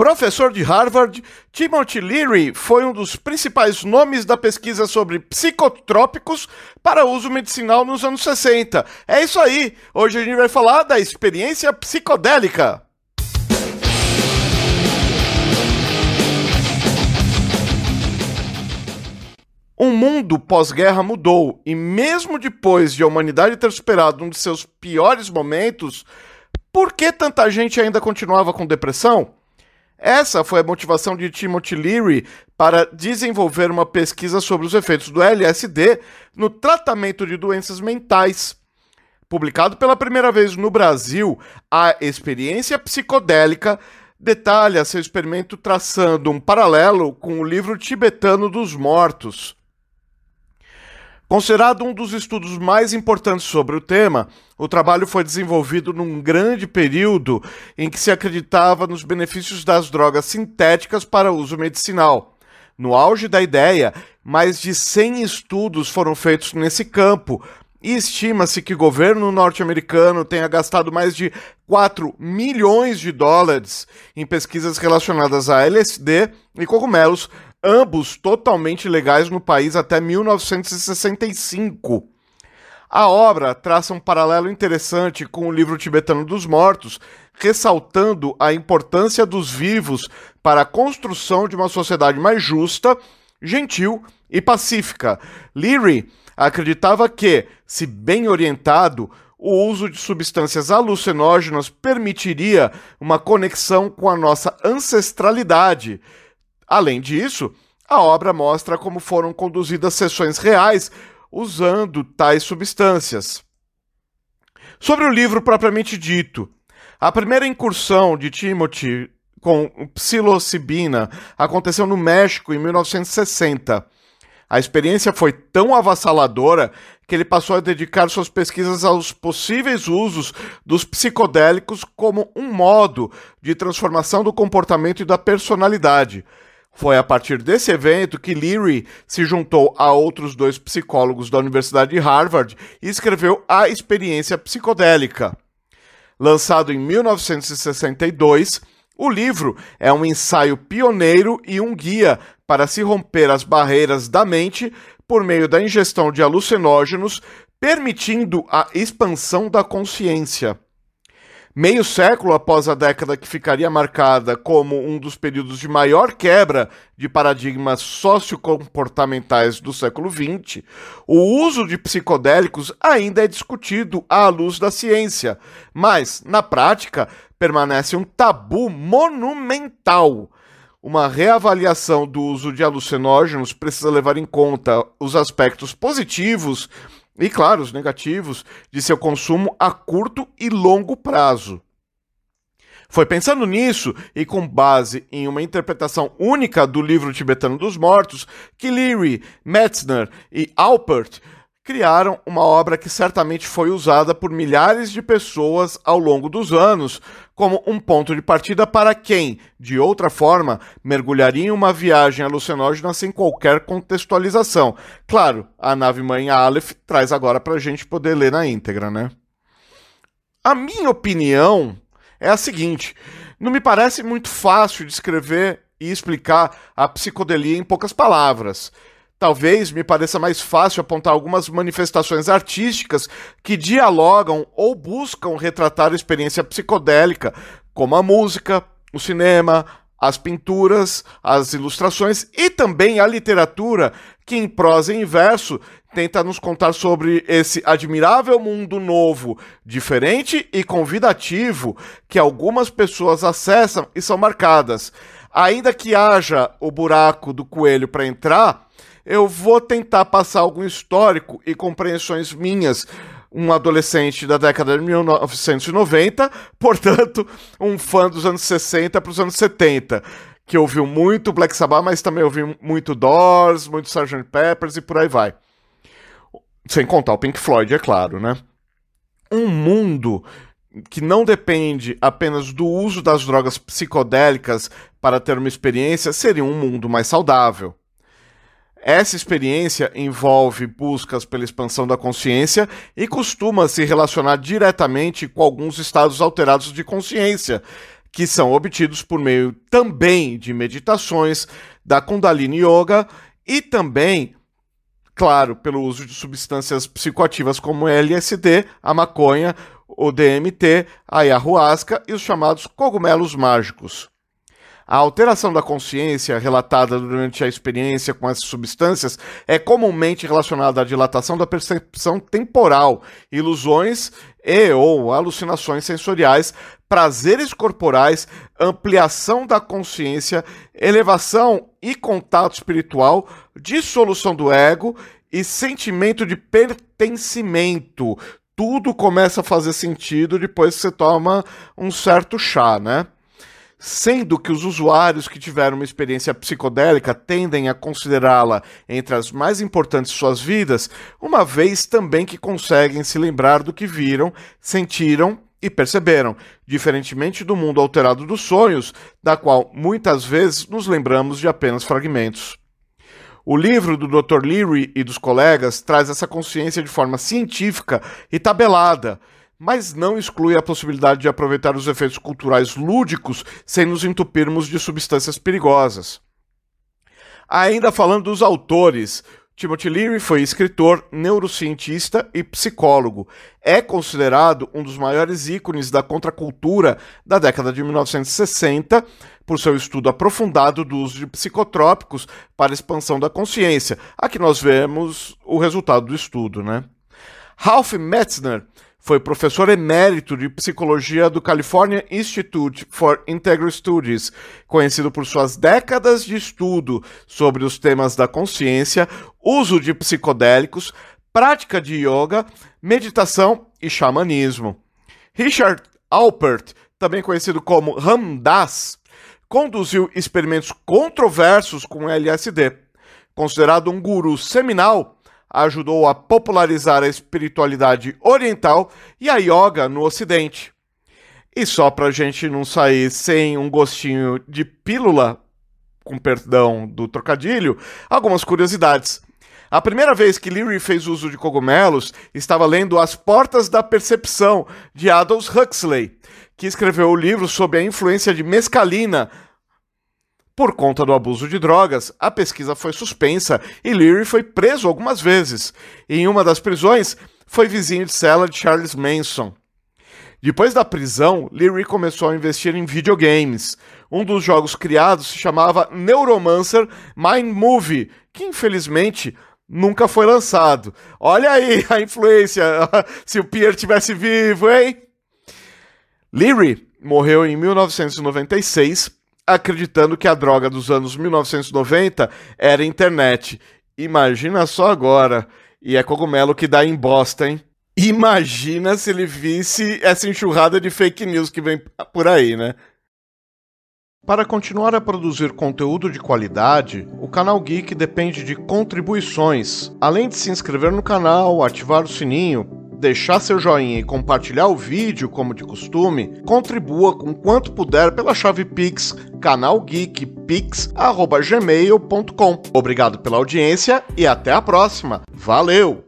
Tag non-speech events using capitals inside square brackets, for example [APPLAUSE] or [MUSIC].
Professor de Harvard, Timothy Leary foi um dos principais nomes da pesquisa sobre psicotrópicos para uso medicinal nos anos 60. É isso aí! Hoje a gente vai falar da experiência psicodélica. O mundo pós-guerra mudou e, mesmo depois de a humanidade ter superado um de seus piores momentos, por que tanta gente ainda continuava com depressão? Essa foi a motivação de Timothy Leary para desenvolver uma pesquisa sobre os efeitos do LSD no tratamento de doenças mentais. Publicado pela primeira vez no Brasil, a experiência psicodélica detalha seu experimento traçando um paralelo com o livro tibetano dos mortos. Considerado um dos estudos mais importantes sobre o tema, o trabalho foi desenvolvido num grande período em que se acreditava nos benefícios das drogas sintéticas para uso medicinal. No auge da ideia, mais de 100 estudos foram feitos nesse campo, e estima-se que o governo norte-americano tenha gastado mais de 4 milhões de dólares em pesquisas relacionadas a LSD e cogumelos ambos totalmente legais no país até 1965. A obra traça um paralelo interessante com o livro tibetano dos mortos, ressaltando a importância dos vivos para a construção de uma sociedade mais justa, gentil e pacífica. Leary acreditava que, se bem orientado, o uso de substâncias alucinógenas permitiria uma conexão com a nossa ancestralidade Além disso, a obra mostra como foram conduzidas sessões reais usando tais substâncias. Sobre o livro propriamente dito, a primeira incursão de Timothy com psilocibina aconteceu no México em 1960. A experiência foi tão avassaladora que ele passou a dedicar suas pesquisas aos possíveis usos dos psicodélicos como um modo de transformação do comportamento e da personalidade. Foi a partir desse evento que Leary se juntou a outros dois psicólogos da Universidade de Harvard e escreveu A Experiência Psicodélica. Lançado em 1962, o livro é um ensaio pioneiro e um guia para se romper as barreiras da mente por meio da ingestão de alucinógenos, permitindo a expansão da consciência. Meio século após a década que ficaria marcada como um dos períodos de maior quebra de paradigmas sociocomportamentais do século XX, o uso de psicodélicos ainda é discutido à luz da ciência, mas, na prática, permanece um tabu monumental. Uma reavaliação do uso de alucinógenos precisa levar em conta os aspectos positivos e, claro, os negativos de seu consumo a curto e longo prazo. Foi pensando nisso e com base em uma interpretação única do livro tibetano dos mortos que Leary, Metzner e Alpert criaram uma obra que certamente foi usada por milhares de pessoas ao longo dos anos como um ponto de partida para quem, de outra forma, mergulharia em uma viagem alucinógena sem qualquer contextualização. Claro, a nave-mãe Aleph traz agora para a gente poder ler na íntegra, né? A minha opinião é a seguinte: não me parece muito fácil descrever e explicar a psicodelia em poucas palavras. Talvez me pareça mais fácil apontar algumas manifestações artísticas que dialogam ou buscam retratar a experiência psicodélica, como a música, o cinema, as pinturas, as ilustrações e também a literatura, que em prosa e em verso tenta nos contar sobre esse admirável mundo novo, diferente e convidativo que algumas pessoas acessam e são marcadas. Ainda que haja o buraco do coelho para entrar, eu vou tentar passar algum histórico e compreensões minhas um adolescente da década de 1990, [LAUGHS] portanto, um fã dos anos 60 para os anos 70, que ouviu muito Black Sabbath, mas também ouviu muito Doors, muito Sgt. Peppers e por aí vai. Sem contar o Pink Floyd, é claro, né? Um mundo que não depende apenas do uso das drogas psicodélicas para ter uma experiência seria um mundo mais saudável. Essa experiência envolve buscas pela expansão da consciência e costuma se relacionar diretamente com alguns estados alterados de consciência, que são obtidos por meio também de meditações, da Kundalini Yoga e também, claro, pelo uso de substâncias psicoativas como LSD, a maconha, o DMT, a ayahuasca e os chamados cogumelos mágicos. A alteração da consciência relatada durante a experiência com essas substâncias é comumente relacionada à dilatação da percepção temporal, ilusões e ou alucinações sensoriais, prazeres corporais, ampliação da consciência, elevação e contato espiritual, dissolução do ego e sentimento de pertencimento. Tudo começa a fazer sentido depois que você toma um certo chá, né? sendo que os usuários que tiveram uma experiência psicodélica tendem a considerá-la entre as mais importantes de suas vidas, uma vez também que conseguem se lembrar do que viram, sentiram e perceberam, diferentemente do mundo alterado dos sonhos, da qual muitas vezes nos lembramos de apenas fragmentos. O livro do Dr. Leary e dos colegas traz essa consciência de forma científica e tabelada, mas não exclui a possibilidade de aproveitar os efeitos culturais lúdicos sem nos entupirmos de substâncias perigosas. Ainda falando dos autores, Timothy Leary foi escritor, neurocientista e psicólogo. É considerado um dos maiores ícones da contracultura da década de 1960 por seu estudo aprofundado do uso de psicotrópicos para expansão da consciência. Aqui nós vemos o resultado do estudo, né? Ralph Metzner foi professor emérito de psicologia do California Institute for Integral Studies, conhecido por suas décadas de estudo sobre os temas da consciência, uso de psicodélicos, prática de yoga, meditação e xamanismo. Richard Alpert, também conhecido como Ramdas, conduziu experimentos controversos com LSD. Considerado um guru seminal, ajudou a popularizar a espiritualidade oriental e a yoga no ocidente. E só para a gente não sair sem um gostinho de pílula, com perdão do trocadilho, algumas curiosidades. A primeira vez que Leary fez uso de cogumelos estava lendo As Portas da Percepção, de Aldous Huxley, que escreveu o livro sobre a influência de mescalina por conta do abuso de drogas, a pesquisa foi suspensa e Leary foi preso algumas vezes. em uma das prisões, foi vizinho de cela de Charles Manson. Depois da prisão, Leary começou a investir em videogames. Um dos jogos criados se chamava Neuromancer Mind Movie, que infelizmente nunca foi lançado. Olha aí a influência, [LAUGHS] se o Pierre tivesse vivo, hein? Leary morreu em 1996 acreditando que a droga dos anos 1990 era internet. Imagina só agora. E é cogumelo que dá em bosta, hein? Imagina se ele visse essa enxurrada de fake news que vem por aí, né? Para continuar a produzir conteúdo de qualidade, o canal Geek depende de contribuições. Além de se inscrever no canal, ativar o sininho, deixar seu joinha e compartilhar o vídeo como de costume, contribua com quanto puder pela chave Pix canalgeekpix@gmail.com. Obrigado pela audiência e até a próxima. Valeu.